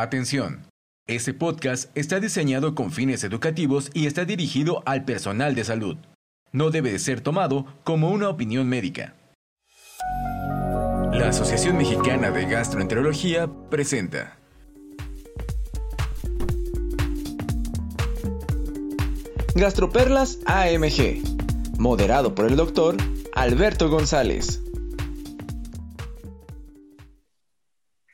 Atención. Este podcast está diseñado con fines educativos y está dirigido al personal de salud. No debe de ser tomado como una opinión médica. La Asociación Mexicana de Gastroenterología presenta. Gastroperlas AMG, moderado por el doctor Alberto González.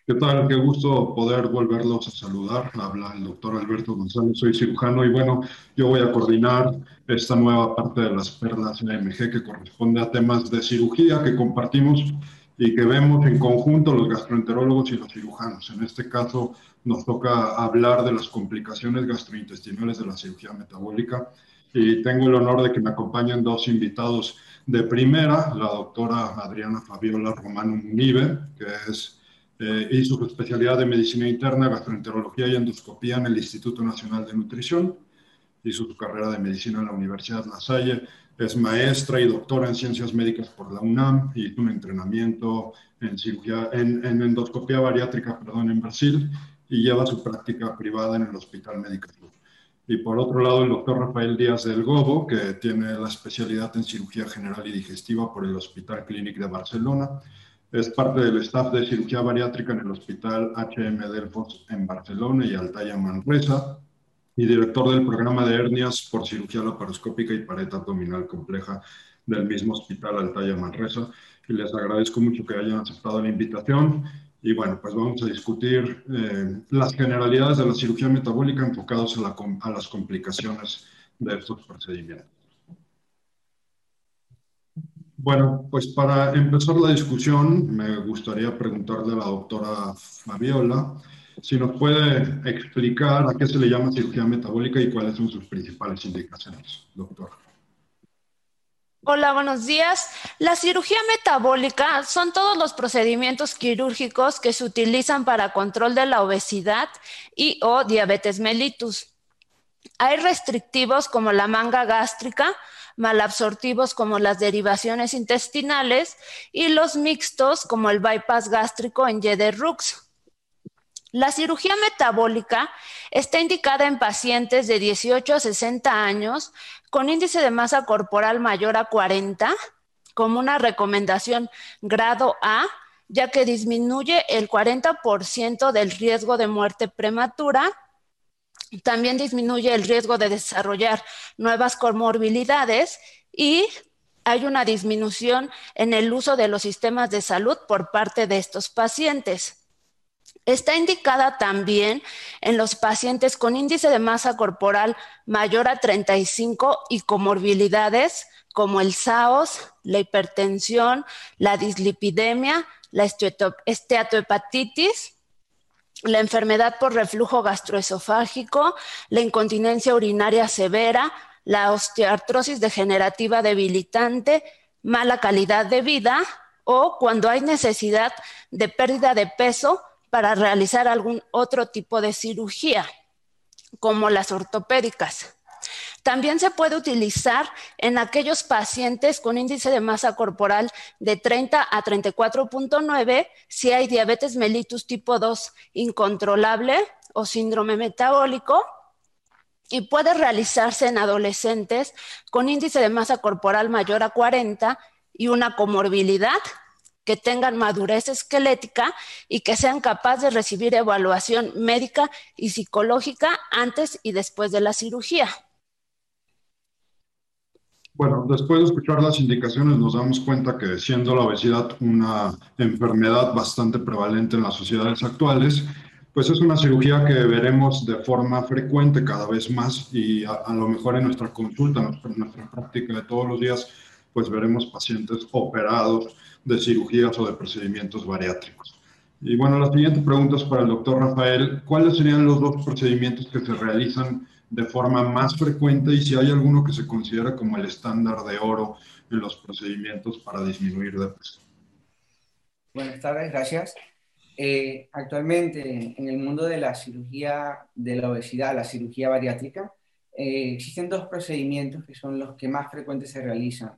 ¿Qué tal? Qué gusto poder volverlos a saludar. Habla el doctor Alberto González, soy cirujano y bueno, yo voy a coordinar esta nueva parte de las perlas AMG que corresponde a temas de cirugía que compartimos y que vemos en conjunto los gastroenterólogos y los cirujanos. En este caso nos toca hablar de las complicaciones gastrointestinales de la cirugía metabólica y tengo el honor de que me acompañen dos invitados de primera, la doctora Adriana Fabiola Romano Munive, que es eh, hizo su especialidad de medicina interna, gastroenterología y endoscopía en el Instituto Nacional de Nutrición. Hizo su carrera de medicina en la Universidad La Salle. Es maestra y doctora en ciencias médicas por la UNAM. Hizo un entrenamiento en, cirugía, en, en endoscopía bariátrica perdón, en Brasil y lleva su práctica privada en el Hospital Médico Y por otro lado, el doctor Rafael Díaz del Gobo, que tiene la especialidad en cirugía general y digestiva por el Hospital Clínic de Barcelona es parte del staff de cirugía bariátrica en el Hospital HM Delfos en Barcelona y Altaya Manresa y director del programa de hernias por cirugía laparoscópica y pared abdominal compleja del mismo Hospital Altaya Manresa. Y les agradezco mucho que hayan aceptado la invitación. Y bueno, pues vamos a discutir eh, las generalidades de la cirugía metabólica enfocados a, a las complicaciones de estos procedimientos. Bueno, pues para empezar la discusión, me gustaría preguntarle a la doctora Fabiola si nos puede explicar a qué se le llama cirugía metabólica y cuáles son sus principales indicaciones, doctora. Hola, buenos días. La cirugía metabólica son todos los procedimientos quirúrgicos que se utilizan para control de la obesidad y o diabetes mellitus. Hay restrictivos como la manga gástrica, malabsortivos como las derivaciones intestinales y los mixtos como el bypass gástrico en YD-RUX. La cirugía metabólica está indicada en pacientes de 18 a 60 años con índice de masa corporal mayor a 40 como una recomendación grado A, ya que disminuye el 40% del riesgo de muerte prematura también disminuye el riesgo de desarrollar nuevas comorbilidades y hay una disminución en el uso de los sistemas de salud por parte de estos pacientes. Está indicada también en los pacientes con índice de masa corporal mayor a 35 y comorbilidades como el SAOS, la hipertensión, la dislipidemia, la esteatohepatitis la enfermedad por reflujo gastroesofágico, la incontinencia urinaria severa, la osteoartrosis degenerativa debilitante, mala calidad de vida o cuando hay necesidad de pérdida de peso para realizar algún otro tipo de cirugía, como las ortopédicas. También se puede utilizar en aquellos pacientes con índice de masa corporal de 30 a 34.9 si hay diabetes mellitus tipo 2 incontrolable o síndrome metabólico y puede realizarse en adolescentes con índice de masa corporal mayor a 40 y una comorbilidad que tengan madurez esquelética y que sean capaces de recibir evaluación médica y psicológica antes y después de la cirugía. Bueno, después de escuchar las indicaciones nos damos cuenta que siendo la obesidad una enfermedad bastante prevalente en las sociedades actuales, pues es una cirugía que veremos de forma frecuente cada vez más y a, lo mejor en nuestra consulta, en nuestra práctica de todos los días, pues veremos pacientes operados de cirugías o de procedimientos bariátricos. Y bueno, la siguiente pregunta es para el doctor Rafael. ¿Cuáles serían los dos procedimientos que se realizan de forma más frecuente y si hay alguno que se considera como el estándar de oro en los procedimientos para disminuir de peso. Buenas tardes, gracias. Eh, actualmente en el mundo de la cirugía de la obesidad, la cirugía bariátrica, eh, existen dos procedimientos que son los que más frecuentes se realizan.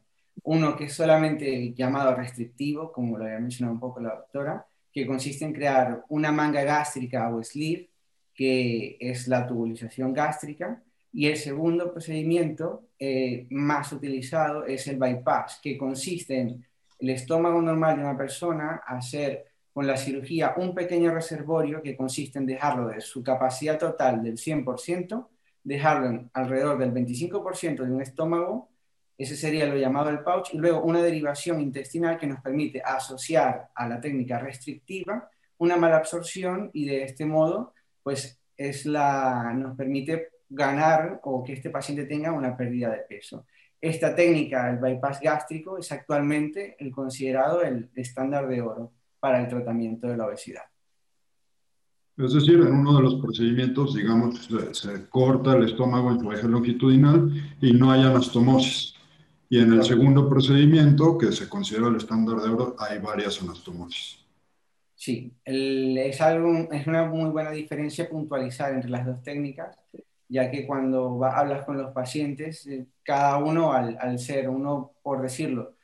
Uno que es solamente llamado restrictivo, como lo había mencionado un poco la doctora, que consiste en crear una manga gástrica o sleeve que es la tubulización gástrica, y el segundo procedimiento eh, más utilizado es el bypass, que consiste en el estómago normal de una persona hacer con la cirugía un pequeño reservorio que consiste en dejarlo de su capacidad total del 100%, dejarlo en alrededor del 25% de un estómago, ese sería lo llamado el pouch, y luego una derivación intestinal que nos permite asociar a la técnica restrictiva una mala absorción y de este modo pues es la, nos permite ganar o que este paciente tenga una pérdida de peso. Esta técnica, el bypass gástrico, es actualmente el considerado el estándar de oro para el tratamiento de la obesidad. Es decir, en uno de los procedimientos, digamos, se, corta el estómago en su eje longitudinal y no hay anastomosis. Y en el segundo procedimiento, que se considera el estándar de oro, hay varias anastomosis. Sí, es, algo, es una muy buena diferencia puntualizar entre las dos técnicas ya que cuando hablas con los pacientes, eh, cada uno al, ser uno, por decirlo,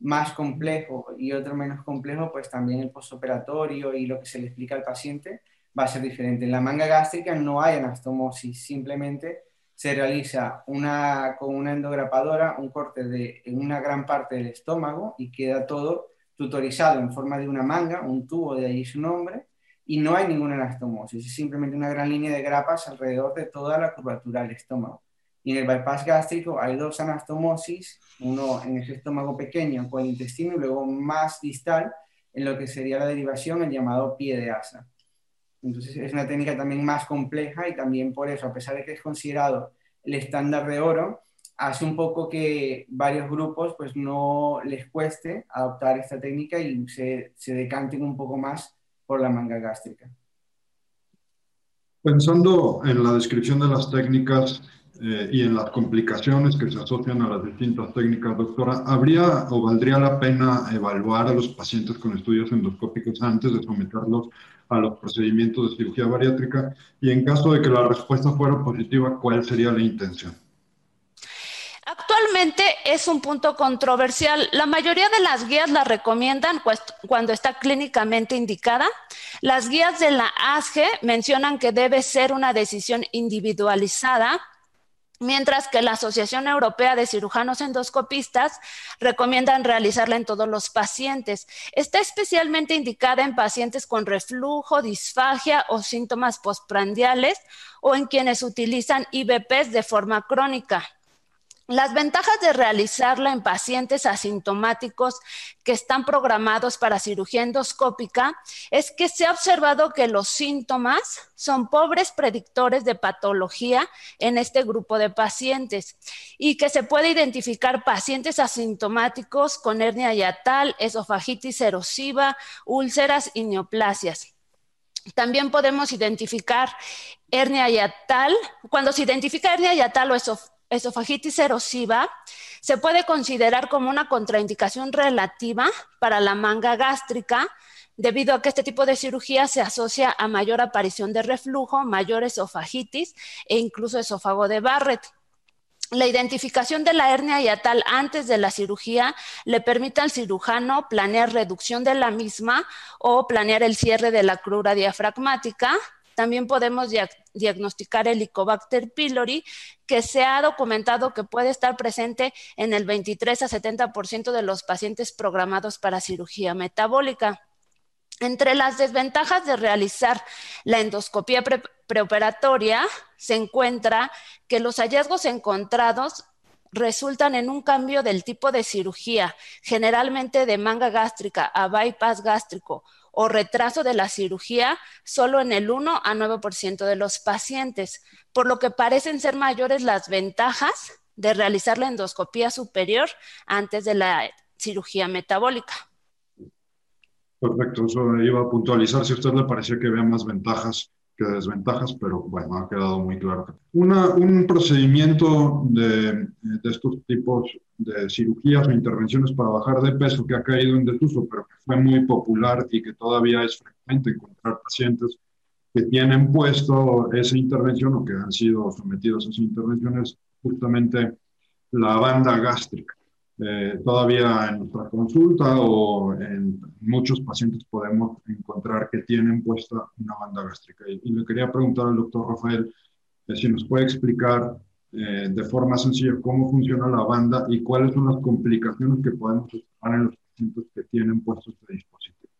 más complejo y otro menos complejo, pues también el postoperatorio y lo que se le explica al paciente va a ser diferente. En la manga gástrica no hay anastomosis, simplemente se realiza una, con una endograpadora un corte de una gran parte del estómago y queda todo tutorizado en forma de una manga, un tubo, de ahí su nombre, y no hay ninguna anastomosis, es simplemente una gran línea de grapas alrededor de toda la curvatura del estómago. Y en el bypass gástrico hay dos anastomosis, uno en el estómago pequeño con el intestino y luego más distal en lo que sería la derivación, el llamado pie de asa. Entonces es una técnica también más compleja y también por eso, a pesar de que es considerado el estándar de oro, hace un poco que varios grupos pues no les cueste adoptar esta técnica y se, se decanten un poco más por la manga gástrica. Pensando en la descripción de las técnicas eh, y en las complicaciones que se asocian a las distintas técnicas, doctora, ¿habría o valdría la pena evaluar a los pacientes con estudios endoscópicos antes de someterlos a los procedimientos de cirugía bariátrica? Y en caso de que la respuesta fuera positiva, ¿cuál sería la intención? Es un punto controversial. La mayoría de las guías la recomiendan cuando está clínicamente indicada. Las guías de la ASGE mencionan que debe ser una decisión individualizada, mientras que la Asociación Europea de Cirujanos Endoscopistas recomiendan realizarla en todos los pacientes. Está especialmente indicada en pacientes con reflujo, disfagia o síntomas postprandiales o en quienes utilizan IBPs de forma crónica. Las ventajas de realizarla en pacientes asintomáticos que están programados para cirugía endoscópica es que se ha observado que los síntomas son pobres predictores de patología en este grupo de pacientes y que se puede identificar pacientes asintomáticos con hernia yatal, esofagitis erosiva, úlceras y neoplasias. También podemos identificar hernia yatal. Cuando se identifica hernia yatal o esofagitis, erosiva se puede considerar como una contraindicación relativa para la manga gástrica, debido a que este tipo de cirugía se asocia a mayor aparición de reflujo, mayor esofagitis e incluso esófago de Barrett. La identificación de la hernia hiatal antes de la cirugía le permite al cirujano planear reducción de la misma o planear el cierre de la crura diafragmática, también podemos diagnosticar el Helicobacter pylori, que se ha documentado que puede estar presente en el 23 a 70% de los pacientes programados para cirugía metabólica. Entre las desventajas de realizar la endoscopía preoperatoria se encuentra que los hallazgos encontrados resultan en un cambio del tipo de cirugía, generalmente de manga gástrica a bypass gástrico o retraso de la cirugía solo en el 1 a 9% de los pacientes, por lo que parecen ser mayores las ventajas de realizar la endoscopía superior antes de la cirugía metabólica. Perfecto, eso iba a puntualizar si a usted le parecía que vea más ventajas desventajas, pero bueno, ha quedado muy claro. un procedimiento de, de, estos tipos de cirugías o intervenciones para bajar de peso que ha caído en desuso, pero que fue muy popular y que todavía es frecuente encontrar pacientes que tienen puesto esa intervención o que han sido sometidos a esa intervención es justamente la banda gástrica. Eh, todavía en nuestra consulta o en muchos pacientes podemos encontrar que tienen puesta una banda gástrica. Y, le quería preguntar al doctor Rafael eh, si nos puede explicar eh, de forma sencilla cómo funciona la banda y cuáles son las complicaciones que podemos observar en los pacientes que tienen puestos este dispositivo.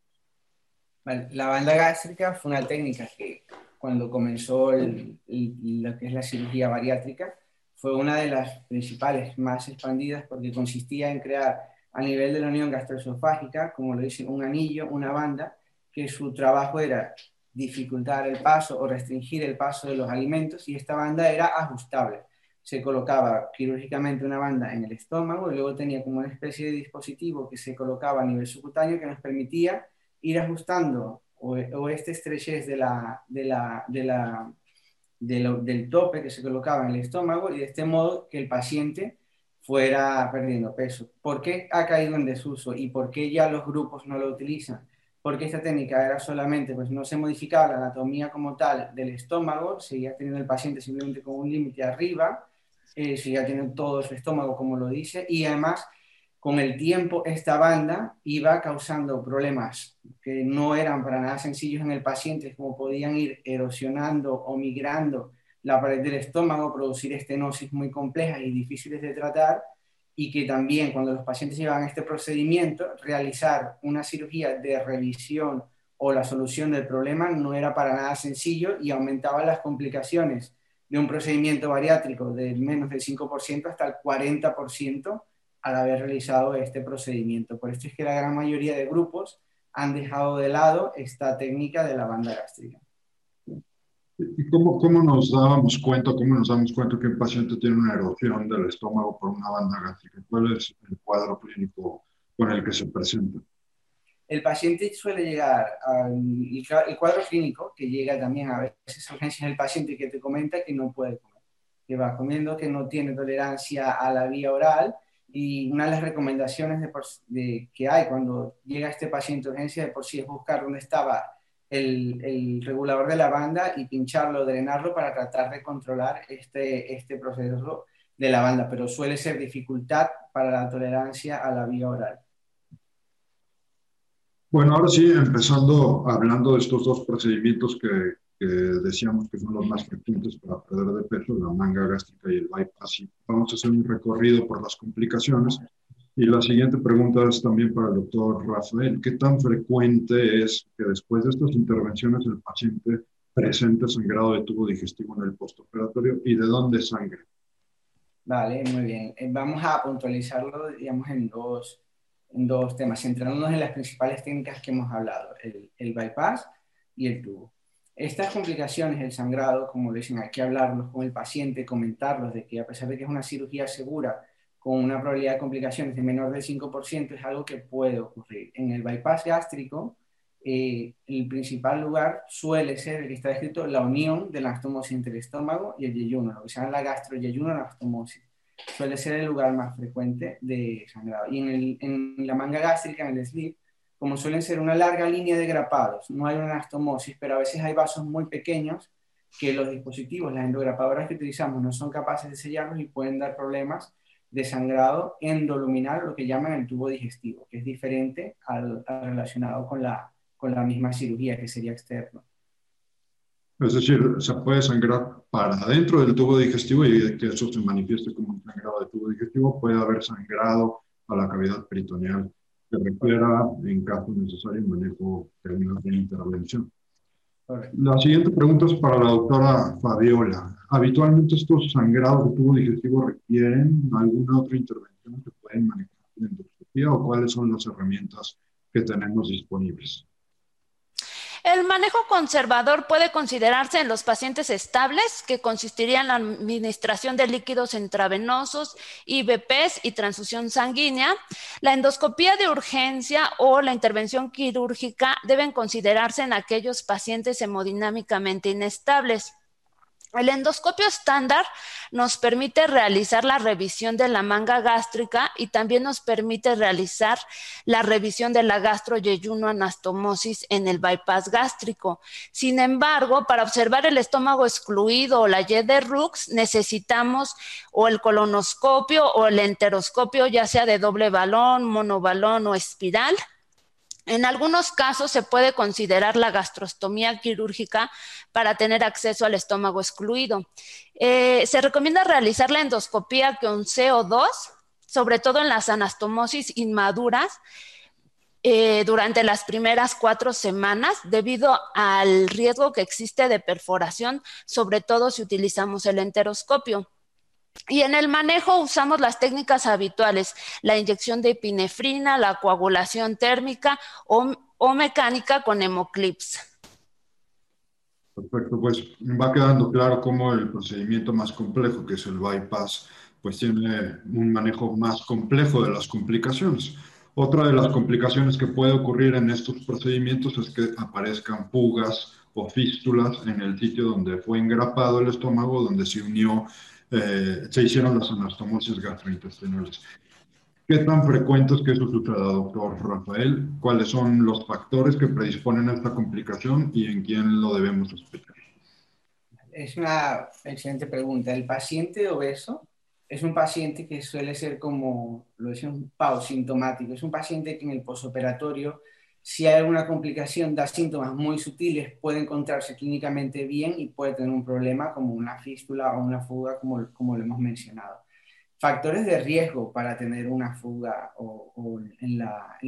la banda gástrica fue una técnica que cuando comenzó lo que es la cirugía bariátrica, fue una de las principales más expandidas porque consistía en crear a nivel de la unión gastroesofágica, como lo dice, un anillo, una banda, que su trabajo era dificultar el paso o restringir el paso de los alimentos y esta banda era ajustable. Se colocaba quirúrgicamente una banda en el estómago y luego tenía como una especie de dispositivo que se colocaba a nivel subcutáneo que nos permitía ir ajustando o, o este estrechez de de la, de la del tope que se colocaba en el estómago y de este modo que el paciente fuera perdiendo peso. ¿Por qué ha caído en desuso y por qué ya los grupos no lo utilizan? Porque esta técnica era solamente, pues no se modificaba la anatomía como tal del estómago, seguía teniendo el paciente simplemente con un límite arriba, eh, seguía teniendo todo su estómago como lo dice, y además con el tiempo esta banda iba causando problemas que no eran para nada sencillos en el paciente, como podían ir erosionando o migrando la pared del estómago, producir estenosis muy complejas y difíciles de tratar, y que también cuando los pacientes llevan este procedimiento, realizar una cirugía de revisión o la solución del problema no era para nada sencillo y aumentaba las complicaciones de un procedimiento bariátrico de menos del 5% hasta el 40% al haber realizado este procedimiento. Por esto es que la gran mayoría de grupos han dejado de lado esta técnica de la banda gástrica. ¿Y cómo, cómo, nos dábamos cuenta, cómo nos damos cuenta que el paciente tiene una erosión del estómago por una banda gástrica? ¿Cuál es el cuadro clínico con el que se presenta? El paciente suele llegar al el cuadro clínico, que llega también a veces a urgencias del paciente que te comenta que no puede comer, que va comiendo, que no tiene tolerancia a la vía oral y una de las recomendaciones de, que hay cuando llega este paciente de urgencia de por sí es buscar dónde estaba el, el, regulador de la banda y pincharlo, drenarlo para tratar de controlar este, este proceso de la banda, pero suele ser dificultad para la tolerancia a la vía oral. Bueno, ahora sí, empezando hablando de estos dos procedimientos que, que decíamos que son los más frecuentes para perder de peso, la manga gástrica y el bypass. Y vamos a hacer un recorrido por las complicaciones. Y la siguiente pregunta es también para el doctor Rafael. ¿Qué tan frecuente es que después de estas intervenciones el paciente presente sangrado de tubo digestivo en el postoperatorio y de dónde sangre? Vale, muy bien. Eh, vamos a puntualizarlo, digamos, en dos, en dos temas, centrándonos en las principales técnicas que hemos hablado, el, el bypass y el tubo. Estas complicaciones, el sangrado, como dicen, hay que hablarlos con el paciente, comentarlos de que a pesar de que es una cirugía segura, con una probabilidad de complicaciones de menor del 5%, es algo que puede ocurrir. En el bypass gástrico, eh, el principal lugar suele ser el que está descrito la unión de la anastomosis entre el estómago y el yeyuno, lo que se llama la gastroyeyuno anastomosis. Suele ser el lugar más frecuente de sangrado. Y en, en la manga gástrica, en el slip, como suelen ser una larga línea de grapados. No hay una anastomosis, pero a veces hay vasos muy pequeños que los dispositivos, las endograpadoras que utilizamos, no son capaces de sellarlos y pueden dar problemas de sangrado endoluminal, lo que llaman el tubo digestivo, que es diferente al, relacionado con la, con la misma cirugía, que sería externo. Es decir, se puede sangrar para adentro del tubo digestivo y que eso se manifieste como un sangrado de tubo digestivo, puede haber sangrado a la cavidad peritoneal que requiera, en caso necesario, manejo términos de intervención. La siguiente pregunta es para la doctora Fabiola. ¿Habitualmente estos sangrados de tubo digestivo requieren alguna otra intervención que pueden manejar la endoscopía o cuáles son las herramientas que tenemos disponibles? El manejo conservador puede considerarse en los pacientes estables, que consistiría en la administración de líquidos intravenosos, IVPs y transfusión sanguínea. La endoscopía de urgencia o la intervención quirúrgica deben considerarse en aquellos pacientes hemodinámicamente inestables. El endoscopio estándar nos permite realizar la revisión de la manga gástrica y también nos permite realizar la revisión de la gastroyeyuno anastomosis en el bypass gástrico. Sin embargo, para observar el estómago excluido o la Y de Rux, necesitamos o el colonoscopio o el enteroscopio, ya sea de doble balón, monobalón o espiral. En algunos casos se puede considerar la gastrostomía quirúrgica para tener acceso al estómago excluido. Eh, se recomienda realizar la endoscopía con CO2, sobre todo en las anastomosis inmaduras, eh, durante las primeras cuatro semanas debido al riesgo que existe de perforación, sobre todo si utilizamos el enteroscopio. Y en el manejo usamos las técnicas habituales, la inyección de epinefrina, la coagulación térmica o, mecánica con hemoclips. Perfecto, pues va quedando claro cómo el procedimiento más complejo, que es el bypass, pues tiene un manejo más complejo de las complicaciones. Otra de las complicaciones que puede ocurrir en estos procedimientos es que aparezcan fugas o fístulas en el sitio donde fue engrapado el estómago, donde se unió eh, se hicieron las anastomosis gastrointestinales. ¿Qué tan frecuente es que eso suceda, doctor Rafael? ¿Cuáles son los factores que predisponen a esta complicación y en quién lo debemos sospechar? Es una excelente pregunta. El paciente obeso es un paciente que suele ser como, lo decimos, sintomático. Es un paciente que en el posoperatorio si hay alguna complicación, da síntomas muy sutiles, puede encontrarse clínicamente bien y puede tener un problema como una fístula o una fuga, como, como lo hemos mencionado. Factores de riesgo para tener una fuga o, en la,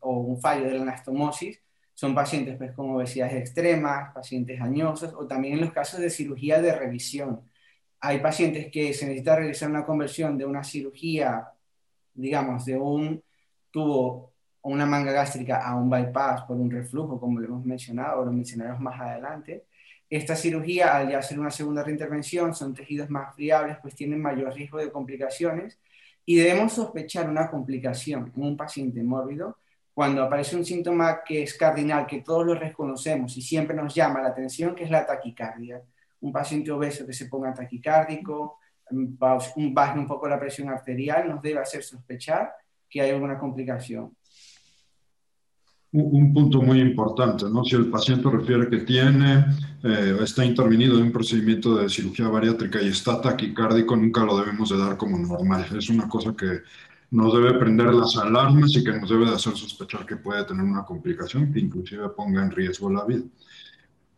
o un fallo de la anastomosis son pacientes pues, con obesidad extremas, pacientes añosos o también en los casos de cirugía de revisión. Hay pacientes que se necesita realizar una conversión de una cirugía, digamos, de un tubo una manga gástrica a un bypass por un reflujo, como lo hemos mencionado, o lo mencionaremos más adelante. Esta cirugía, al ya hacer una segunda reintervención, son tejidos más friables, pues tienen mayor riesgo de complicaciones y debemos sospechar una complicación en un paciente mórbido cuando aparece un síntoma que es cardinal, que todos lo reconocemos y siempre nos llama la atención, que es la taquicardia. Un paciente obeso que se ponga taquicárdico, baje un poco la presión arterial, nos debe hacer sospechar que hay alguna complicación un punto muy importante, ¿no? Si el paciente refiere que tiene, eh, está intervenido en un procedimiento de cirugía bariátrica y está taquicárdico, nunca lo debemos de dar como normal. Es una cosa que nos debe prender las alarmas y que nos debe de hacer sospechar que puede tener una complicación que inclusive ponga en riesgo la vida.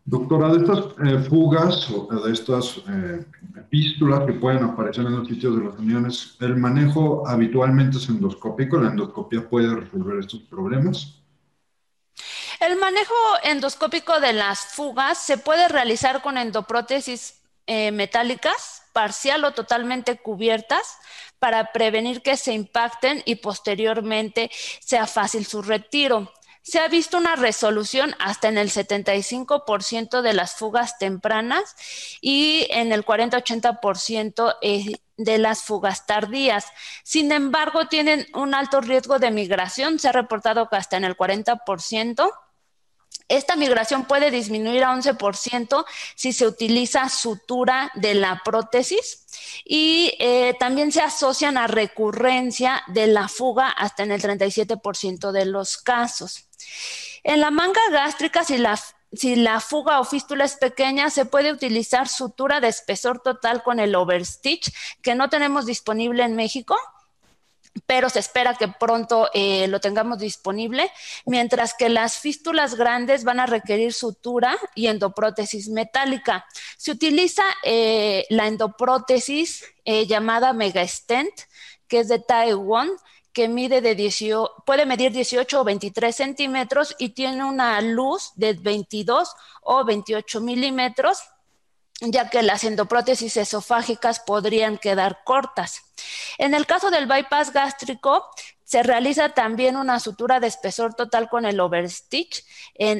Doctora, de estas eh, fugas o de estas eh, epístolas que pueden aparecer en los sitios de las uniones, ¿el manejo habitualmente es endoscópico? ¿La endoscopia puede resolver estos problemas? El manejo endoscópico de las fugas se puede realizar con endoprótesis eh, metálicas, parcial o totalmente cubiertas, para prevenir que se impacten y posteriormente sea fácil su retiro. Se ha visto una resolución hasta en el 75% de las fugas tempranas y en el 40-80% eh, de las fugas tardías. Sin embargo, tienen un alto riesgo de migración. Se ha reportado que hasta en el 40%. Esta migración puede disminuir a 11% si se utiliza sutura de la prótesis y eh, también se asocian a recurrencia de la fuga hasta en el 37% de los casos. En la manga gástrica, si la, si la fuga o fístula es pequeña, se puede utilizar sutura de espesor total con el overstitch, que no tenemos disponible en México pero se espera que pronto eh, lo tengamos disponible, mientras que las fístulas grandes van a requerir sutura y endoprótesis metálica. Se utiliza eh, la endoprótesis eh, llamada Mega Stent, que es de Taiwán, que mide de 18, puede medir 18 o 23 centímetros y tiene una luz de 22 o 28 milímetros ya que las endoprótesis esofágicas podrían quedar cortas. En el caso del bypass gástrico, se realiza también una sutura de espesor total con el overstitch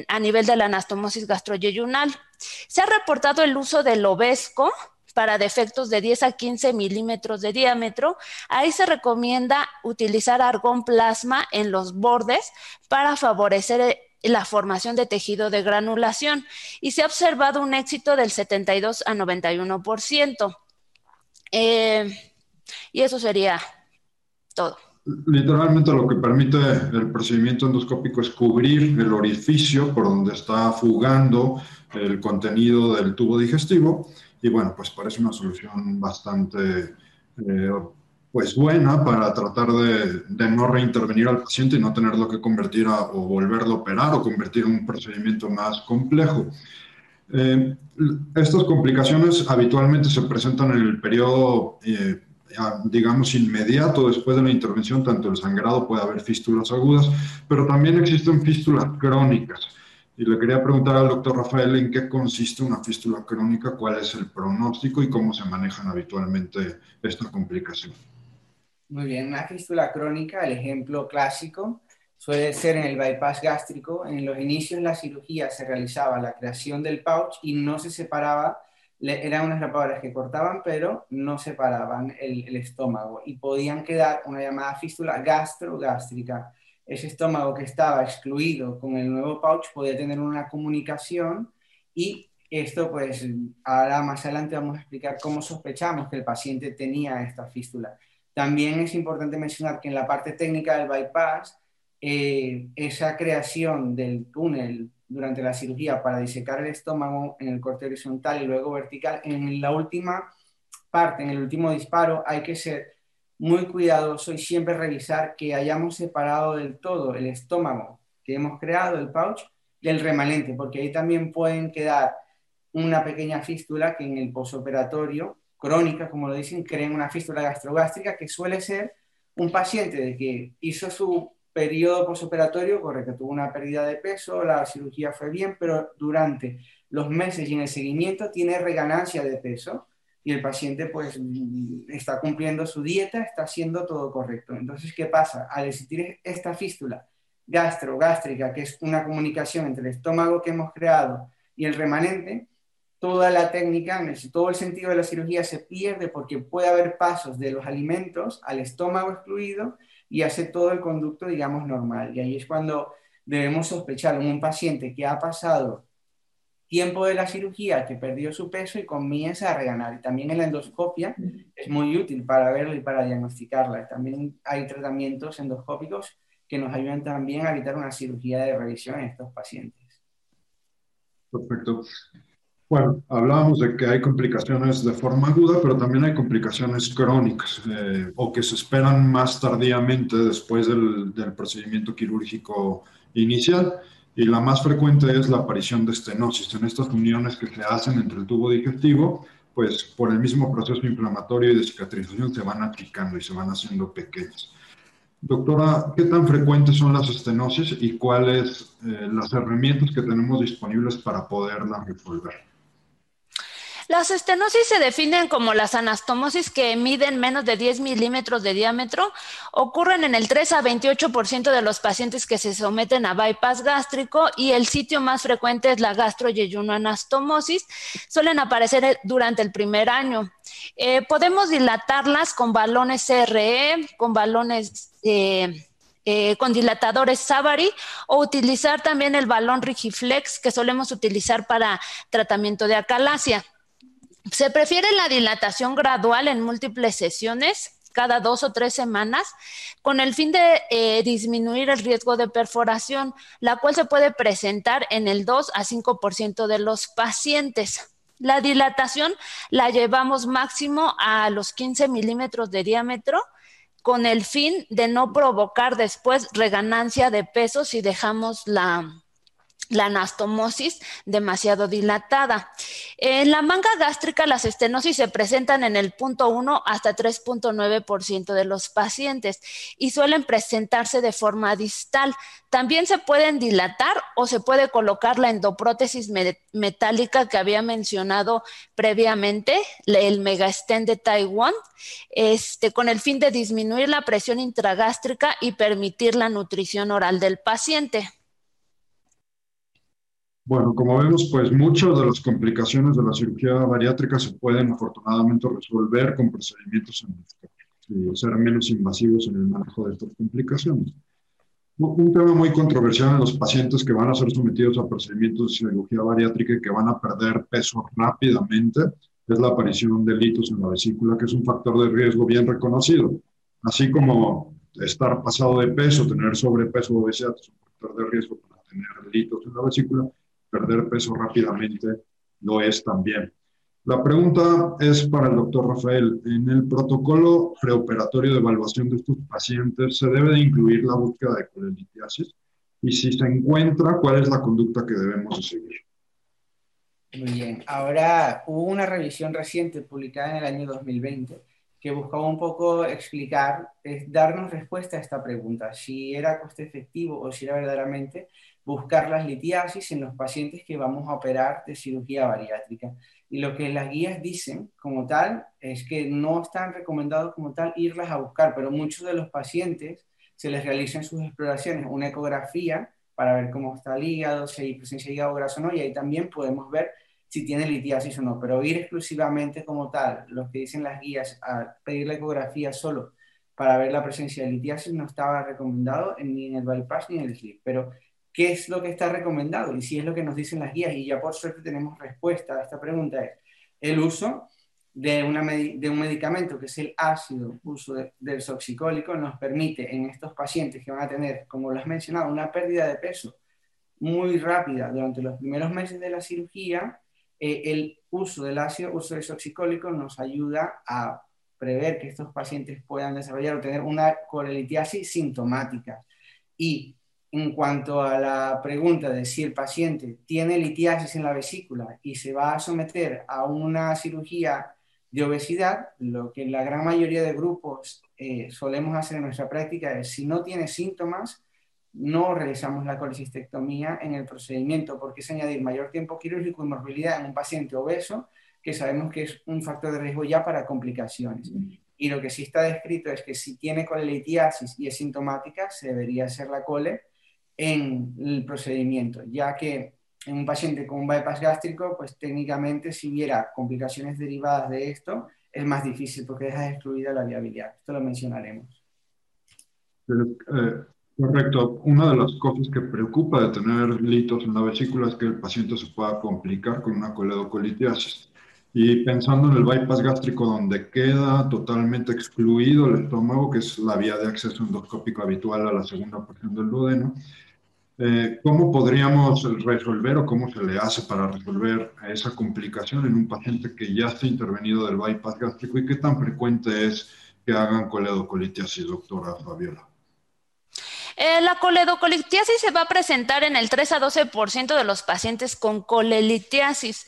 a nivel de la anastomosis gastroyeyunal. Se ha reportado el uso del obesco para defectos de 10 a 15 milímetros de diámetro. Ahí se recomienda utilizar argón plasma en los bordes para favorecer la formación de tejido de granulación y se ha observado un éxito del 72 a 91%. Eh, y eso sería todo. Literalmente lo que permite el procedimiento endoscópico es cubrir el orificio por donde está fugando el contenido del tubo digestivo y bueno, pues parece una solución bastante eh, pues buena para tratar de, no reintervenir al paciente y no tenerlo que convertir o volverlo a operar o convertir en un procedimiento más complejo. Eh, estas complicaciones habitualmente se presentan en el periodo, eh, digamos, inmediato después de la intervención, tanto el sangrado puede haber fístulas agudas, pero también existen fístulas crónicas. Y le quería preguntar al doctor Rafael en qué consiste una fístula crónica, cuál es el pronóstico y cómo se manejan habitualmente esta complicación. Muy bien, una fístula crónica, el ejemplo clásico, suele ser en el bypass gástrico. En los inicios de la cirugía se realizaba la creación del pouch y no se separaba, eran unas rapadoras que cortaban, pero no separaban el, estómago y podían quedar una llamada fístula gastrogástrica. Ese estómago que estaba excluido con el nuevo pouch podía tener una comunicación y esto, pues, ahora más adelante vamos a explicar cómo sospechamos que el paciente tenía esta fístula. También es importante mencionar que en la parte técnica del bypass, eh, esa creación del túnel durante la cirugía para disecar el estómago en el corte horizontal y luego vertical, en la última parte, en el último disparo, hay que ser muy cuidadoso y siempre revisar que hayamos separado del todo el estómago que hemos creado, el pouch, del remanente, porque ahí también pueden quedar una pequeña fístula que en el posoperatorio crónica, como lo dicen, creen una fístula gastrogástrica que suele ser un paciente de que hizo su periodo posoperatorio, correcto, tuvo una pérdida de peso, la cirugía fue bien, pero durante los meses y en el seguimiento tiene reganancia de peso y el paciente pues está cumpliendo su dieta, está haciendo todo correcto. Entonces, ¿qué pasa? Al existir esta fístula gastrogástrica, que es una comunicación entre el estómago que hemos creado y el remanente, toda la técnica, todo el sentido de la cirugía se pierde porque puede haber pasos de los alimentos al estómago excluido y hace todo el conducto, digamos, normal. Y ahí es cuando debemos sospechar en un paciente que ha pasado tiempo de la cirugía, que perdió su peso y comienza a reganar. Y también en la endoscopia es muy útil para verlo y para diagnosticarla. También hay tratamientos endoscópicos que nos ayudan también a evitar una cirugía de revisión en estos pacientes. Perfecto. Bueno, hablábamos de que hay complicaciones de forma aguda, pero también hay complicaciones crónicas eh, o que se esperan más tardíamente después del, procedimiento quirúrgico inicial. Y la más frecuente es la aparición de estenosis en estas uniones que se hacen entre el tubo digestivo, pues por el mismo proceso inflamatorio y de cicatrización se van achicando y se van haciendo pequeñas. Doctora, ¿qué tan frecuentes son las estenosis y cuáles eh, las herramientas que tenemos disponibles para poderlas resolver? Las estenosis se definen como las anastomosis que miden menos de 10 milímetros de diámetro. Ocurren en el 3 a 28% de los pacientes que se someten a bypass gástrico y el sitio más frecuente es la gastroyeyunoanastomosis. Suelen aparecer durante el primer año. Eh, podemos dilatarlas con balones CRE, con balones... Eh, eh, con dilatadores Savary o utilizar también el balón Rigiflex que solemos utilizar para tratamiento de acalasia. Se prefiere la dilatación gradual en múltiples sesiones cada dos o tres semanas con el fin de eh, disminuir el riesgo de perforación, la cual se puede presentar en el 2 a 5% de los pacientes. La dilatación la llevamos máximo a los 15 milímetros de diámetro con el fin de no provocar después reganancia de peso si dejamos la, la anastomosis demasiado dilatada. En la manga gástrica, las estenosis se presentan en el punto 1 hasta 3.9% de los pacientes y suelen presentarse de forma distal. También se pueden dilatar o se puede colocar la endoprótesis metálica que había mencionado previamente, el megastén de Taiwán, este, con el fin de disminuir la presión intragástrica y permitir la nutrición oral del paciente. Bueno, como vemos, pues muchas de las complicaciones de la cirugía bariátrica se pueden afortunadamente resolver con procedimientos endoscópicos y ser menos invasivos en el manejo de estas complicaciones. un tema muy controversial en los pacientes que van a ser sometidos a procedimientos de cirugía bariátrica y que van a perder peso rápidamente es la aparición de litos en la vesícula, que es un factor de riesgo bien reconocido. Así como estar pasado de peso, tener sobrepeso o obesidad es un factor de riesgo para tener litos en la vesícula, perder peso rápidamente lo es también. La pregunta es para el doctor Rafael. En el protocolo preoperatorio de evaluación de estos pacientes, ¿se debe de incluir la búsqueda de colelitiasis? Y si se encuentra, ¿cuál es la conducta que debemos de seguir? Muy bien. Ahora hubo una revisión reciente publicada en el año 2020 que buscaba un poco explicar, es darnos respuesta a esta pregunta, si era coste efectivo o si era verdaderamente buscar las litiasis en los pacientes que vamos a operar de cirugía bariátrica. Y lo que las guías dicen como tal es que no están recomendados como tal irlas a buscar, pero muchos de los pacientes se les realizan sus exploraciones, una ecografía para ver cómo está el hígado, si hay presencia de hígado graso o no, y ahí también podemos ver si tiene litiasis o no, pero ir exclusivamente como tal, lo que dicen las guías, a pedir la ecografía solo para ver la presencia de litiasis no estaba recomendado ni en el bypass ni en el slip, pero qué es lo que está recomendado y si es lo que nos dicen las guías. Y ya por suerte tenemos respuesta a esta pregunta, es el uso de, una de un medicamento que es el ácido, uso del soxicólico, nos permite en estos pacientes que van a tener, como lo has mencionado, una pérdida de peso muy rápida durante los primeros meses de la cirugía, eh, el uso del ácido, uso del soxicólico nos ayuda a prever que estos pacientes puedan desarrollar o tener una colelitiasis sintomática. Y en cuanto a la pregunta de si el paciente tiene litiasis en la vesícula y se va a someter a una cirugía de obesidad, lo que la gran mayoría de grupos eh, solemos hacer en nuestra práctica es, si no tiene síntomas, no realizamos la colecistectomía en el procedimiento, porque es añadir mayor tiempo quirúrgico y morbilidad en un paciente obeso, que sabemos que es un factor de riesgo ya para complicaciones. Y lo que sí está descrito es que si tiene colelitiasis y es sintomática, se debería hacer la cole en el procedimiento, ya que en un paciente con un bypass gástrico, pues técnicamente si hubiera complicaciones derivadas de esto, es más difícil porque deja excluida la viabilidad. Esto lo mencionaremos. Eh, correcto. Una de las cosas que preocupa de tener litos en la vesícula es que el paciente se pueda complicar con una coledocolitiasis. Y pensando en el bypass gástrico, donde queda totalmente excluido el estómago, que es la vía de acceso endoscópico habitual a la segunda porción del duodeno, eh, ¿Cómo podríamos resolver o cómo se le hace para resolver esa complicación en un paciente que ya está intervenido del bypass gástrico y qué tan frecuente es que hagan coledocolitiasis, doctora Fabiola? Eh, la coledocolitiasis se va a presentar en el 3 a 12% de los pacientes con colelitiasis.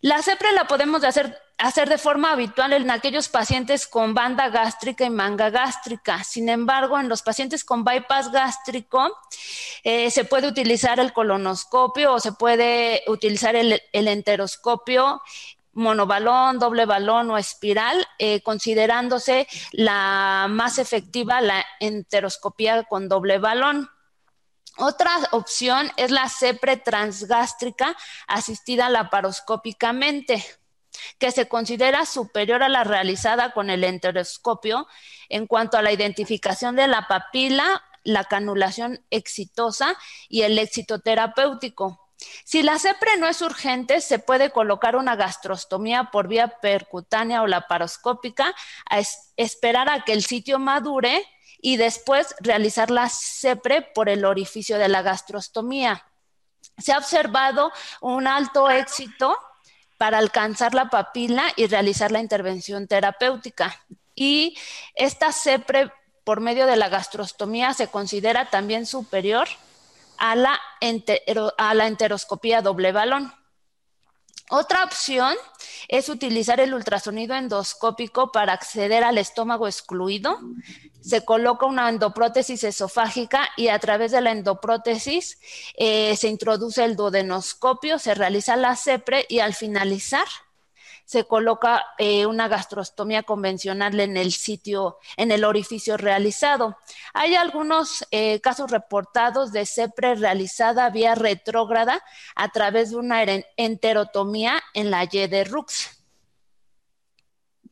La CEPRE la podemos hacer hacer de forma habitual en aquellos pacientes con banda gástrica y manga gástrica. Sin embargo, en los pacientes con bypass gástrico eh, se puede utilizar el colonoscopio o se puede utilizar el, enteroscopio monobalón, doble balón o espiral, eh, considerándose la más efectiva la enteroscopía con doble balón. Otra opción es la CEPRE transgástrica asistida laparoscópicamente que se considera superior a la realizada con el enteroscopio en cuanto a la identificación de la papila, la canulación exitosa y el éxito terapéutico. Si la CEPRE no es urgente, se puede colocar una gastrostomía por vía percutánea o laparoscópica, esperar a que el sitio madure y después realizar la CEPRE por el orificio de la gastrostomía. Se ha observado un alto éxito para alcanzar la papila y realizar la intervención terapéutica. Y esta CEPRE por medio de la gastrostomía se considera también superior a la, a la enteroscopía doble balón. Otra opción es utilizar el ultrasonido endoscópico para acceder al estómago excluido. Se coloca una endoprótesis esofágica y a través de la endoprótesis eh, se introduce el duodenoscopio, se realiza la CEPRE y al finalizar se coloca eh, una gastrostomía convencional en el sitio, en el orificio realizado. Hay algunos eh, casos reportados de CEPRE realizada vía retrógrada a través de una enterotomía en la Y de Rux.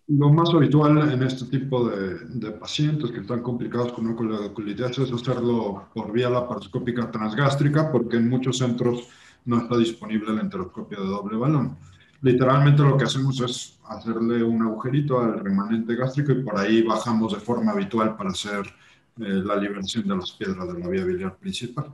Lo más habitual en este tipo de, de pacientes que están complicados con una colitis es hacerlo por vía laparoscópica transgástrica porque en muchos centros no está disponible la enteroscopia de doble balón. Literalmente lo que hacemos es hacerle un agujerito al remanente gástrico y por ahí bajamos de forma habitual para hacer eh, la liberación de las piedras de la vía biliar principal.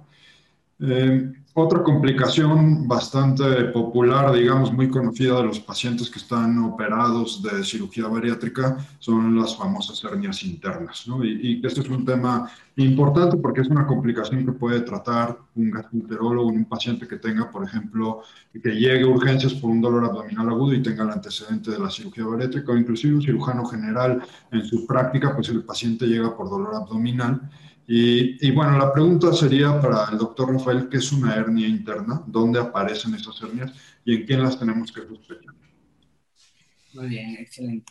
Eh, otra complicación bastante popular, digamos, muy conocida de los pacientes que están operados de cirugía bariátrica son las famosas hernias internas, ¿no? Y, este es un tema importante porque es una complicación que puede tratar un gastroenterólogo en un paciente que tenga, por ejemplo, que llegue a urgencias por un dolor abdominal agudo y tenga el antecedente de la cirugía bariátrica o inclusive un cirujano general en su práctica, pues el paciente llega por dolor abdominal y, bueno, la pregunta sería para el doctor Rafael, ¿qué es una hernia interna? ¿Dónde aparecen esas hernias y en quién las tenemos que sospechar? Muy bien, excelente.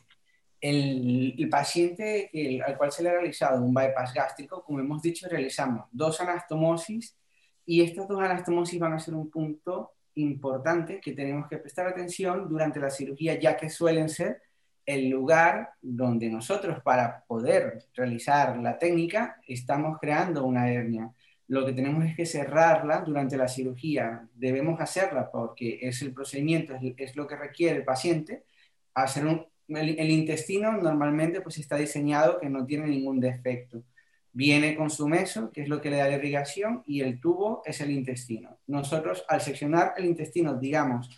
El, el paciente al cual se le ha realizado un bypass gástrico, como hemos dicho, realizamos dos anastomosis y estas dos anastomosis van a ser un punto importante que tenemos que prestar atención durante la cirugía, ya que suelen ser el lugar donde nosotros para poder realizar la técnica estamos creando una hernia. Lo que tenemos es que cerrarla durante la cirugía. Debemos hacerla porque es el procedimiento, es, lo que requiere el paciente. Hacer el, intestino normalmente pues está diseñado que no tiene ningún defecto. Viene con su meso, que es lo que le da la irrigación, y el tubo es el intestino. Nosotros al seccionar el intestino, digamos,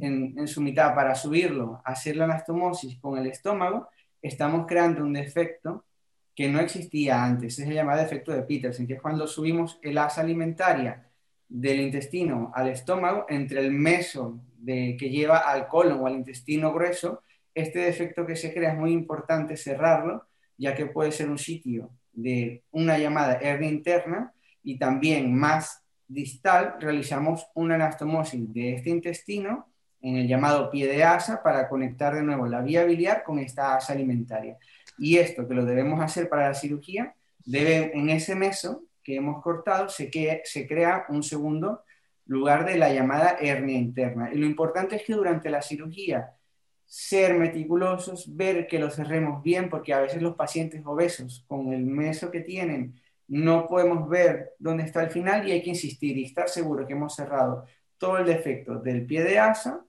en, su mitad para subirlo, hacer la anastomosis con el estómago, estamos creando un defecto que no existía antes. Es el llamado defecto de Peterson, que es cuando subimos el asa alimentaria del intestino al estómago, entre el meso de, que lleva al colon o al intestino grueso, este defecto que se crea es muy importante cerrarlo, ya que puede ser un sitio de una llamada hernia interna y también más distal realizamos una anastomosis de este intestino en el llamado pie de asa para conectar de nuevo la vía biliar con esta asa alimentaria. Y esto que lo debemos hacer para la cirugía, debe en ese meso que hemos cortado se, que, se crea un segundo lugar de la llamada hernia interna. Y lo importante es que durante la cirugía ser meticulosos, ver que lo cerremos bien, porque a veces los pacientes obesos con el meso que tienen no podemos ver dónde está el final y hay que insistir y estar seguro que hemos cerrado todo el defecto del pie de asa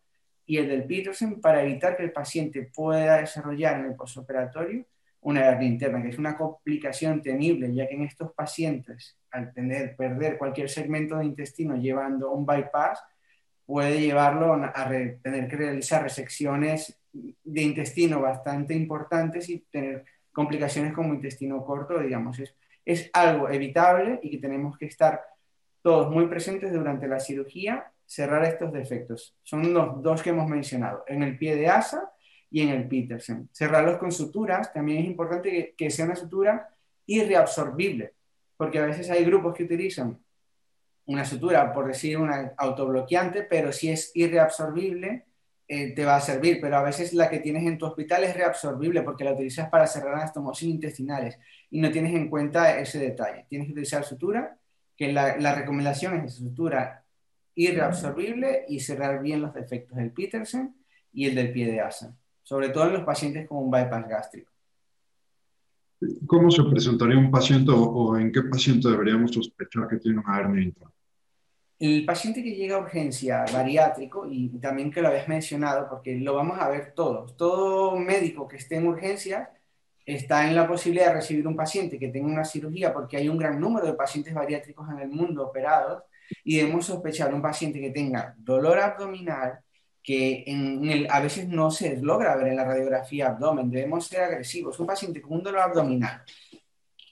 y el del Peterson para evitar que el paciente pueda desarrollar en el postoperatorio una hernia interna, que es una complicación temible, ya que en estos pacientes, al tener, perder cualquier segmento de intestino llevando un bypass, puede llevarlo a tener que realizar resecciones de intestino bastante importantes y tener complicaciones como intestino corto, digamos. Es, es algo evitable y que tenemos que estar todos muy presentes durante la cirugía cerrar estos defectos. Son los dos que hemos mencionado, en el pie de asa y en el Peterson. Cerrarlos con suturas, también es importante que, sea una sutura irreabsorbible, porque a veces hay grupos que utilizan una sutura, por decir una autobloqueante, pero si es irreabsorbible, eh, te va a servir, pero a veces la que tienes en tu hospital es reabsorbible porque la utilizas para cerrar anastomosis intestinales y no tienes en cuenta ese detalle. Tienes que utilizar sutura, que la, la recomendación es sutura irreabsorbible y cerrar bien los defectos del Peterson y el del pie de asa, sobre todo en los pacientes con un bypass gástrico. ¿Cómo se presentaría un paciente o, en qué paciente deberíamos sospechar que tiene una hernia interna? El paciente que llega a urgencia bariátrico, y también que lo habías mencionado, porque lo vamos a ver todos, todo médico que esté en urgencia está en la posibilidad de recibir un paciente que tenga una cirugía, porque hay un gran número de pacientes bariátricos en el mundo operados, y debemos sospechar un paciente que tenga dolor abdominal, que a veces no se logra ver en la radiografía abdomen, debemos ser agresivos. Un paciente con un dolor abdominal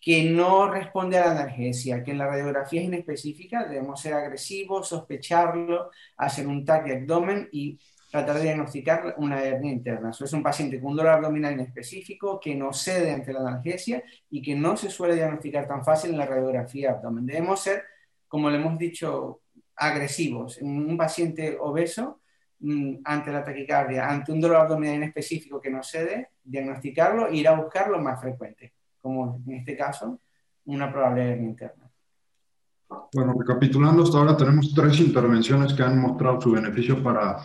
que no responde a la analgesia, que en la radiografía es inespecífica, debemos ser agresivos, sospecharlo, hacer un TAC de abdomen y tratar de diagnosticar una hernia interna. Eso es un paciente con un dolor abdominal inespecífico que no cede ante la analgesia y que no se suele diagnosticar tan fácil en la radiografía abdomen. Debemos ser como le hemos dicho, agresivos. En un paciente obeso, mm, ante la taquicardia, ante un dolor abdominal específico que no cede, diagnosticarlo e ir a buscarlo más frecuente, como en este caso, una probable hernia interna. Bueno, recapitulando, hasta ahora tenemos tres intervenciones que han mostrado su beneficio para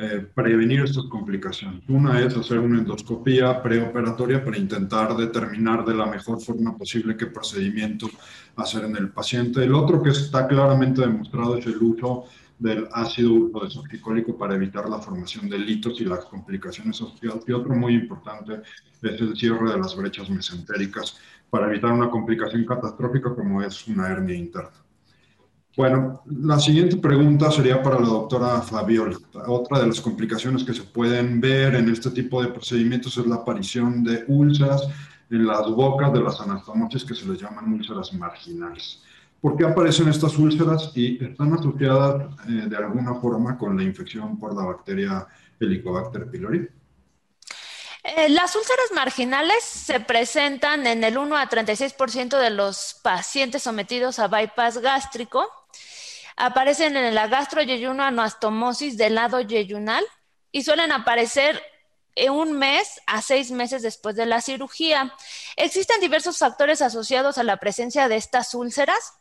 eh, prevenir estas complicaciones. Una es hacer una endoscopía preoperatoria para intentar determinar de la mejor forma posible qué procedimiento hacer en el paciente. El otro que está claramente demostrado es el uso del ácido desoxicólico para evitar la formación de litos y las complicaciones sociales. Y otro muy importante es el cierre de las brechas mesentéricas para evitar una complicación catastrófica como es una hernia interna. Bueno, la siguiente pregunta sería para la doctora Fabiola. Otra de las complicaciones que se pueden ver en este tipo de procedimientos es la aparición de úlceras en las bocas de las anastomosis que se les llaman úlceras marginales. ¿Por qué aparecen estas úlceras y están asociadas eh, de alguna forma con la infección por la bacteria Helicobacter pylori? Eh, las úlceras marginales se presentan en el 1 a 36% de los pacientes sometidos a bypass gástrico Aparecen en la gastroyeyuno anastomosis del lado yeyunal y suelen aparecer un mes a seis meses después de la cirugía. Existen diversos factores asociados a la presencia de estas úlceras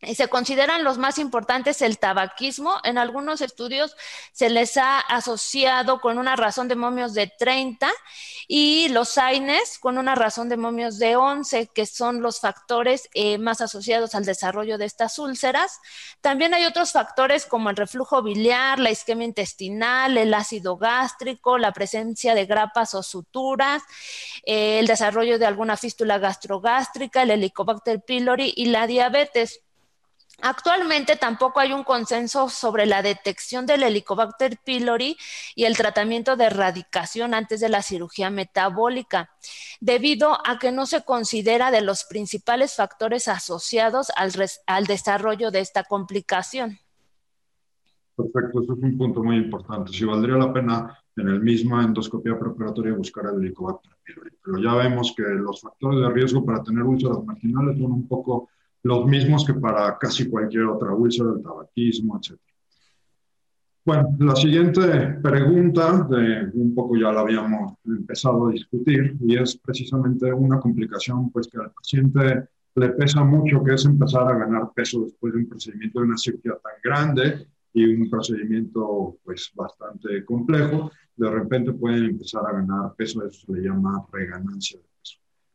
se consideran los más importantes el tabaquismo. En algunos estudios se les ha asociado con una razón de momios de 30 y los AINES con una razón de momios de 11, que son los factores eh, más asociados al desarrollo de estas úlceras. También hay otros factores como el reflujo biliar, la isquemia intestinal, el ácido gástrico, la presencia de grapas o suturas, eh, el desarrollo de alguna fístula gastrogástrica, el helicobacter pylori y la diabetes. Actualmente tampoco hay un consenso sobre la detección del Helicobacter pylori y el tratamiento de erradicación antes de la cirugía metabólica, debido a que no se considera de los principales factores asociados al, desarrollo de esta complicación. Perfecto, eso es un punto muy importante. Si valdría la pena en el misma endoscopia preparatoria buscar el Helicobacter pylori, pero ya vemos que los factores de riesgo para tener úlceras marginales son un poco los mismos que para casi cualquier otra úlcera, el tabaquismo, etc. Bueno, la siguiente pregunta, de, un poco ya la habíamos empezado a discutir, y es precisamente una complicación pues que al paciente le pesa mucho, que es empezar a ganar peso después de un procedimiento de una cirugía tan grande y un procedimiento pues bastante complejo, de repente pueden empezar a ganar peso, eso se le llama reganancia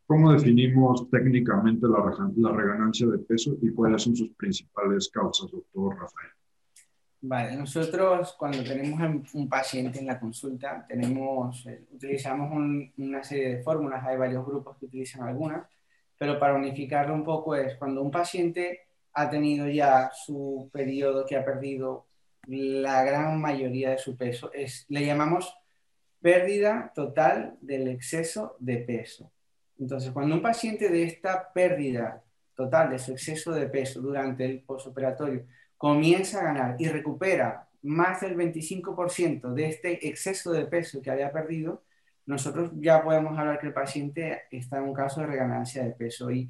¿Cómo definimos técnicamente la, la reganancia de peso y cuáles son sus principales causas, doctor Rafael? Vale, nosotros cuando tenemos un paciente en la consulta, tenemos, eh, utilizamos una serie de fórmulas, hay varios grupos que utilizan algunas, pero para unificarlo un poco es cuando un paciente ha tenido ya su periodo que ha perdido la gran mayoría de su peso, es, le llamamos pérdida total del exceso de peso. Entonces, cuando un paciente de esta pérdida total de su exceso de peso durante el posoperatorio comienza a ganar y recupera más del 25% de este exceso de peso que había perdido, nosotros ya podemos hablar que el paciente está en un caso de reganancia de peso. ¿Y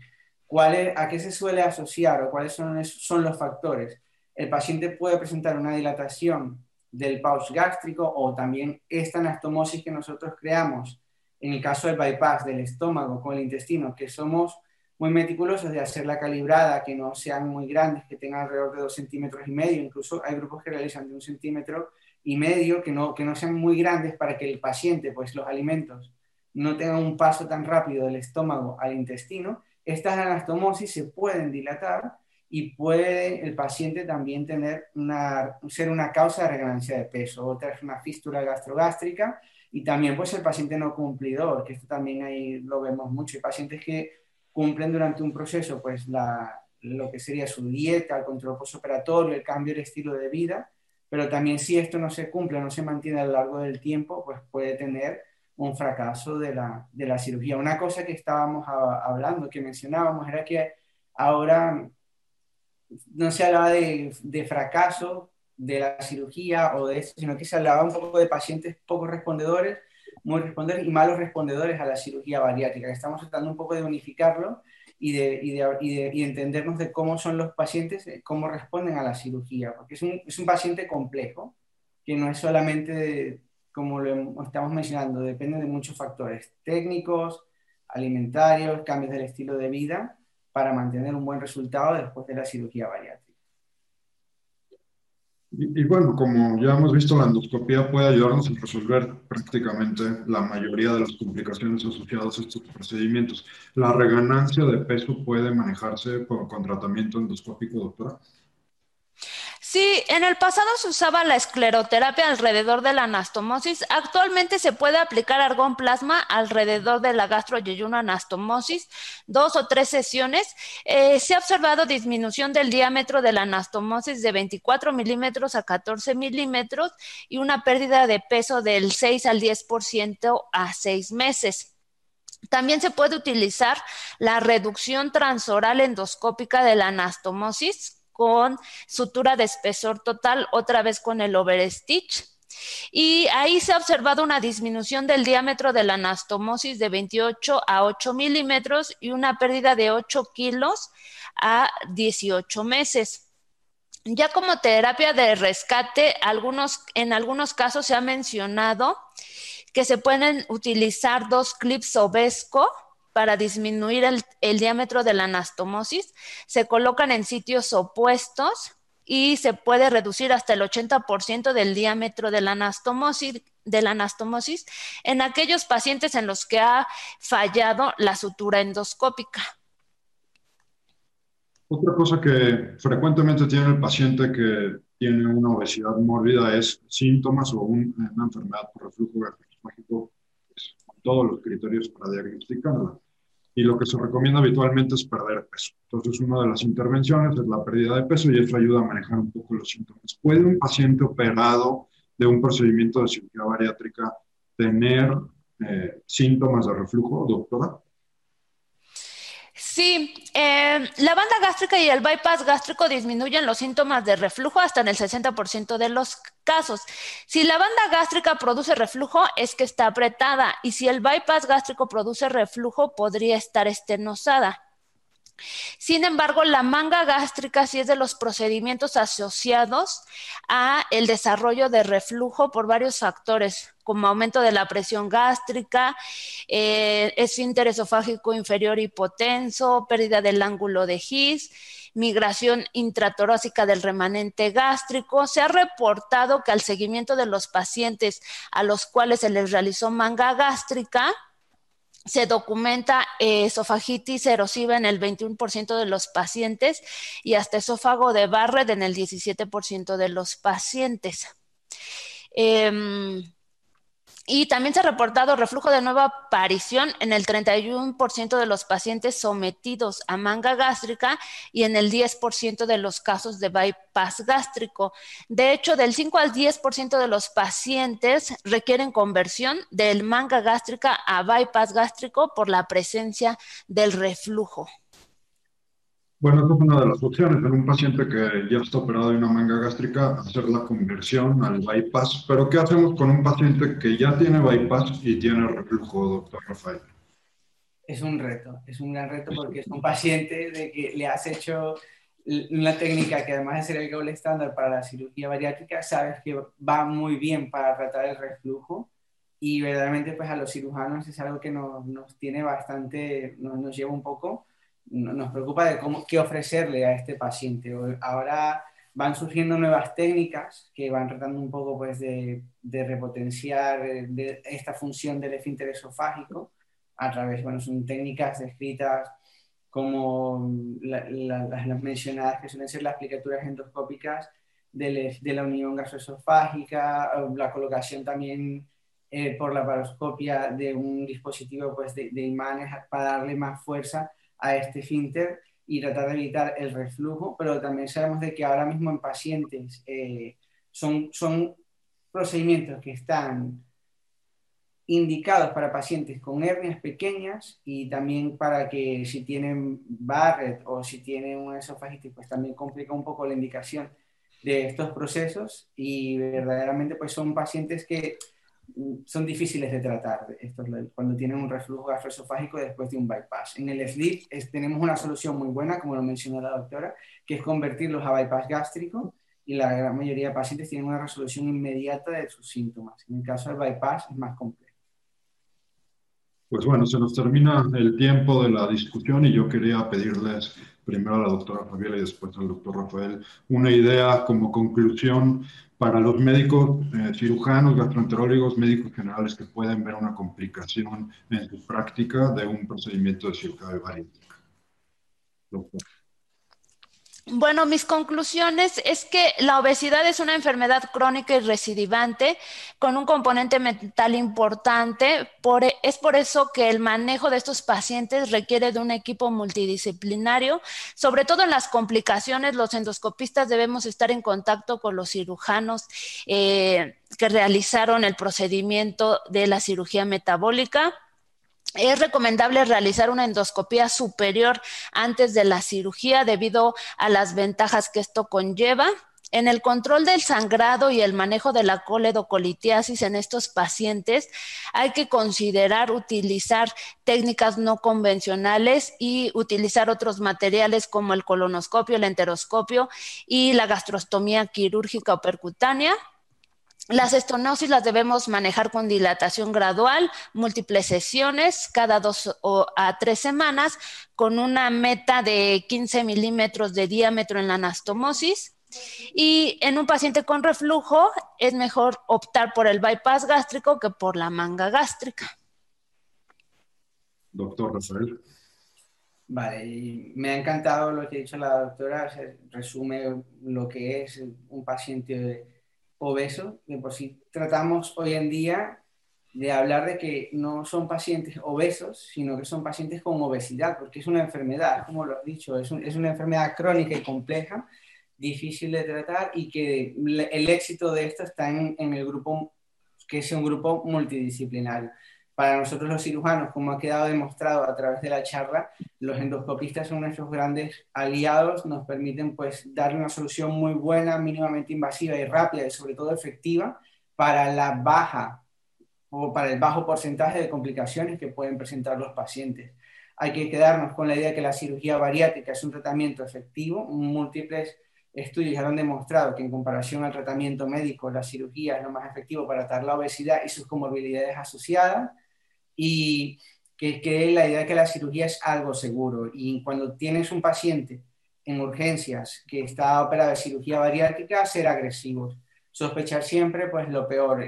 a qué se suele asociar o cuáles son, son los factores? El paciente puede presentar una dilatación del pouch gástrico o también esta anastomosis que nosotros creamos en el caso del bypass del estómago con el intestino, que somos muy meticulosos de hacer la calibrada, que no sean muy grandes, que tengan alrededor de dos centímetros y medio, incluso hay grupos que realizan de un centímetro y medio, que no, que no sean muy grandes para que el paciente, pues los alimentos, no tengan un paso tan rápido del estómago al intestino. Estas anastomosis se pueden dilatar y puede el paciente también tener una, ser una causa de reganancia de peso. Otra es una fístula gastrogástrica, y también pues el paciente no cumplidor, que esto también ahí lo vemos mucho. Hay pacientes que cumplen durante un proceso pues la, lo que sería su dieta, el control postoperatorio, el cambio de estilo de vida, pero también si esto no se cumple, no se mantiene a lo largo del tiempo, pues puede tener un fracaso de la, de la cirugía. Una cosa que estábamos hablando, que mencionábamos, era que ahora no se hablaba de, de fracaso, de la cirugía o de eso, sino que se hablaba un poco de pacientes poco respondedores, muy respondedores y malos respondedores a la cirugía bariátrica. Estamos tratando un poco de unificarlo y de, y de, y de y entendernos de cómo son los pacientes, cómo responden a la cirugía, porque es un, es un paciente complejo, que no es solamente, como lo estamos mencionando, depende de muchos factores técnicos, alimentarios, cambios del estilo de vida, para mantener un buen resultado después de la cirugía bariátrica. Y, bueno, como ya hemos visto, la endoscopía puede ayudarnos a resolver prácticamente la mayoría de las complicaciones asociadas a estos procedimientos. ¿La reganancia de peso puede manejarse con, con tratamiento endoscópico, doctora? Sí, en el pasado se usaba la escleroterapia alrededor de la anastomosis. Actualmente se puede aplicar argón plasma alrededor de la gastroyeyuno anastomosis, dos o tres sesiones. Eh, se ha observado disminución del diámetro de la anastomosis de 24 milímetros a 14 milímetros y una pérdida de peso del 6 al 10% a seis meses. También se puede utilizar la reducción transoral endoscópica de la anastomosis con sutura de espesor total, otra vez con el overstitch. Y ahí se ha observado una disminución del diámetro de la anastomosis de 28 a 8 milímetros y una pérdida de 8 kilos a 18 meses. Ya como terapia de rescate, algunos, en algunos casos se ha mencionado que se pueden utilizar dos clips obesco para disminuir el, diámetro de la anastomosis, se colocan en sitios opuestos y se puede reducir hasta el 80% del diámetro de la anastomosis, en aquellos pacientes en los que ha fallado la sutura endoscópica. Otra cosa que frecuentemente tiene el paciente que tiene una obesidad mórbida es síntomas o una enfermedad por reflujo gastroesofágico todos los criterios para diagnosticarla y lo que se recomienda habitualmente es perder peso. Entonces, una de las intervenciones es la pérdida de peso y eso ayuda a manejar un poco los síntomas. ¿Puede un paciente operado de un procedimiento de cirugía bariátrica tener eh, síntomas de reflujo, doctora? Sí, eh, la banda gástrica y el bypass gástrico disminuyen los síntomas de reflujo hasta en el 60% de los casos. Si la banda gástrica produce reflujo, es que está apretada, y si el bypass gástrico produce reflujo, podría estar estenosada. Sin embargo, la manga gástrica sí es de los procedimientos asociados a el desarrollo de reflujo por varios factores, como aumento de la presión gástrica, eh, esfínter esofágico inferior hipotenso, pérdida del ángulo de His, migración intratorácica del remanente gástrico. Se ha reportado que al seguimiento de los pacientes a los cuales se les realizó manga gástrica, se documenta eh, esofagitis erosiva en el 21% de los pacientes y hasta esófago de Barrett en el 17% de los pacientes. Em, y también se ha reportado reflujo de nueva aparición en el 31% de los pacientes sometidos a manga gástrica y en el 10% de los casos de bypass gástrico. De hecho, del 5 al 10% de los pacientes requieren conversión del manga gástrica a bypass gástrico por la presencia del reflujo. Bueno, esta es una de las opciones en un paciente que ya está operado de una manga gástrica, hacer la conversión al bypass. Pero ¿qué hacemos con un paciente que ya tiene bypass y tiene reflujo, doctor Rafael? Es un reto, es un gran reto porque es un paciente de que le has hecho una técnica que además de ser el gold estándar para la cirugía bariátrica, sabes que va muy bien para tratar el reflujo y verdaderamente pues a los cirujanos es algo que nos, nos tiene bastante, nos, nos lleva un poco nos preocupa de cómo, qué ofrecerle a este paciente. Ahora van surgiendo nuevas técnicas que van tratando un poco pues, de, de repotenciar eh, de esta función del esfínter esofágico a través, bueno, son técnicas descritas como las mencionadas, que suelen ser las aplicaturas endoscópicas de, de la unión gastroesofágica, la colocación también eh, por la paroscopia de un dispositivo pues, de, de imanes para darle más fuerza a este finter y tratar de evitar el reflujo, pero también sabemos de que ahora mismo en pacientes eh, son, son procedimientos que están indicados para pacientes con hernias pequeñas y también para que si tienen Barrett o si tienen una esofagitis, pues también complica un poco la indicación de estos procesos y verdaderamente pues son pacientes que son difíciles de tratar estos, cuando tienen un reflujo gastroesofágico después de un bypass. En el SLIP tenemos una solución muy buena, como lo mencionó la doctora, que es convertirlos a bypass gástrico y la gran mayoría de pacientes tienen una resolución inmediata de sus síntomas. En el caso del bypass es más complejo. Pues bueno, se nos termina el tiempo de la discusión y yo quería pedirles primero a la doctora Fabiola y después al doctor Rafael, una idea como conclusión para los médicos, eh, cirujanos, gastroenterólogos, médicos generales que pueden ver una complicación en su práctica de un procedimiento de cirugía bariátrica. Bueno, mis conclusiones es que la obesidad es una enfermedad crónica y recidivante con un componente mental importante. E, es por eso que el manejo de estos pacientes requiere de un equipo multidisciplinario. Sobre todo en las complicaciones, los endoscopistas debemos estar en contacto con los cirujanos eh, que realizaron el procedimiento de la cirugía metabólica es recomendable realizar una endoscopía superior antes de la cirugía debido a las ventajas que esto conlleva. En el control del sangrado y el manejo de la coledocolitiasis en estos pacientes, hay que considerar utilizar técnicas no convencionales y utilizar otros materiales como el colonoscopio, el enteroscopio y la gastrostomía quirúrgica o percutánea. Las estenosis las debemos manejar con dilatación gradual, múltiples sesiones, cada dos a tres semanas, con una meta de 15 milímetros de diámetro en la anastomosis. Y en un paciente con reflujo es mejor optar por el bypass gástrico que por la manga gástrica. Doctor Rafael. Vale, me ha encantado lo que ha dicho la doctora, resume lo que es un paciente obesos, de por sí tratamos hoy en día de hablar de que no son pacientes obesos, sino que son pacientes con obesidad, porque es una enfermedad, como lo has dicho, es, es una enfermedad crónica y compleja, difícil de tratar y que el éxito de esto está en, en el grupo, que es un grupo multidisciplinario para nosotros los cirujanos, como ha quedado demostrado a través de la charla, los endoscopistas son nuestros grandes aliados, nos permiten pues darle una solución muy buena, mínimamente invasiva y rápida y sobre todo efectiva para la baja o para el bajo porcentaje de complicaciones que pueden presentar los pacientes. Hay que quedarnos con la idea de que la cirugía bariátrica es un tratamiento efectivo, múltiples estudios ya han demostrado que en comparación al tratamiento médico, la cirugía es lo más efectivo para tratar la obesidad y sus comorbilidades asociadas y que, que la idea de que la cirugía es algo seguro. Y cuando tienes un paciente en urgencias que está operado de cirugía bariátrica, ser agresivos. Sospechar siempre, pues lo peor.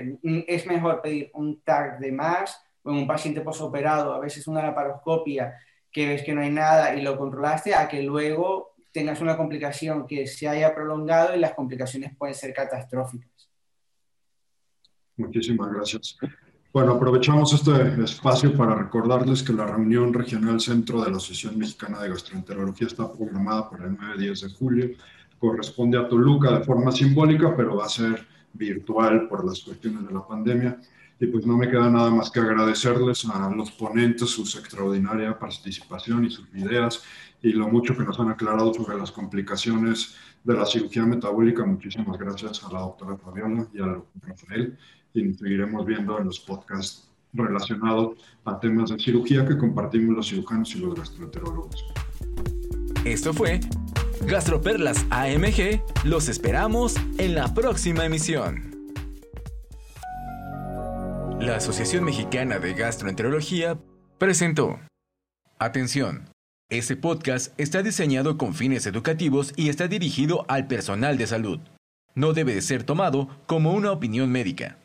Es mejor pedir un TAC de más o en un paciente posoperado, a veces una laparoscopia que ves que no hay nada y lo controlaste, a que luego tengas una complicación que se haya prolongado y las complicaciones pueden ser catastróficas. Muchísimas gracias. Bueno, aprovechamos este espacio para recordarles que la reunión regional centro de la Asociación Mexicana de Gastroenterología está programada para el 9-10 de julio. Corresponde a Toluca de forma simbólica, pero va a ser virtual por las cuestiones de la pandemia. Y pues no me queda nada más que agradecerles a los ponentes su extraordinaria participación y sus ideas y lo mucho que nos han aclarado sobre las complicaciones de la cirugía metabólica. Muchísimas gracias a la doctora Fabiola y al Rafael y seguiremos viendo en los podcasts relacionados a temas de cirugía que compartimos los cirujanos y los gastroenterólogos. Esto fue Gastroperlas AMG. Los esperamos en la próxima emisión. La Asociación Mexicana de Gastroenterología presentó. Atención. Este podcast está diseñado con fines educativos y está dirigido al personal de salud. No debe de ser tomado como una opinión médica.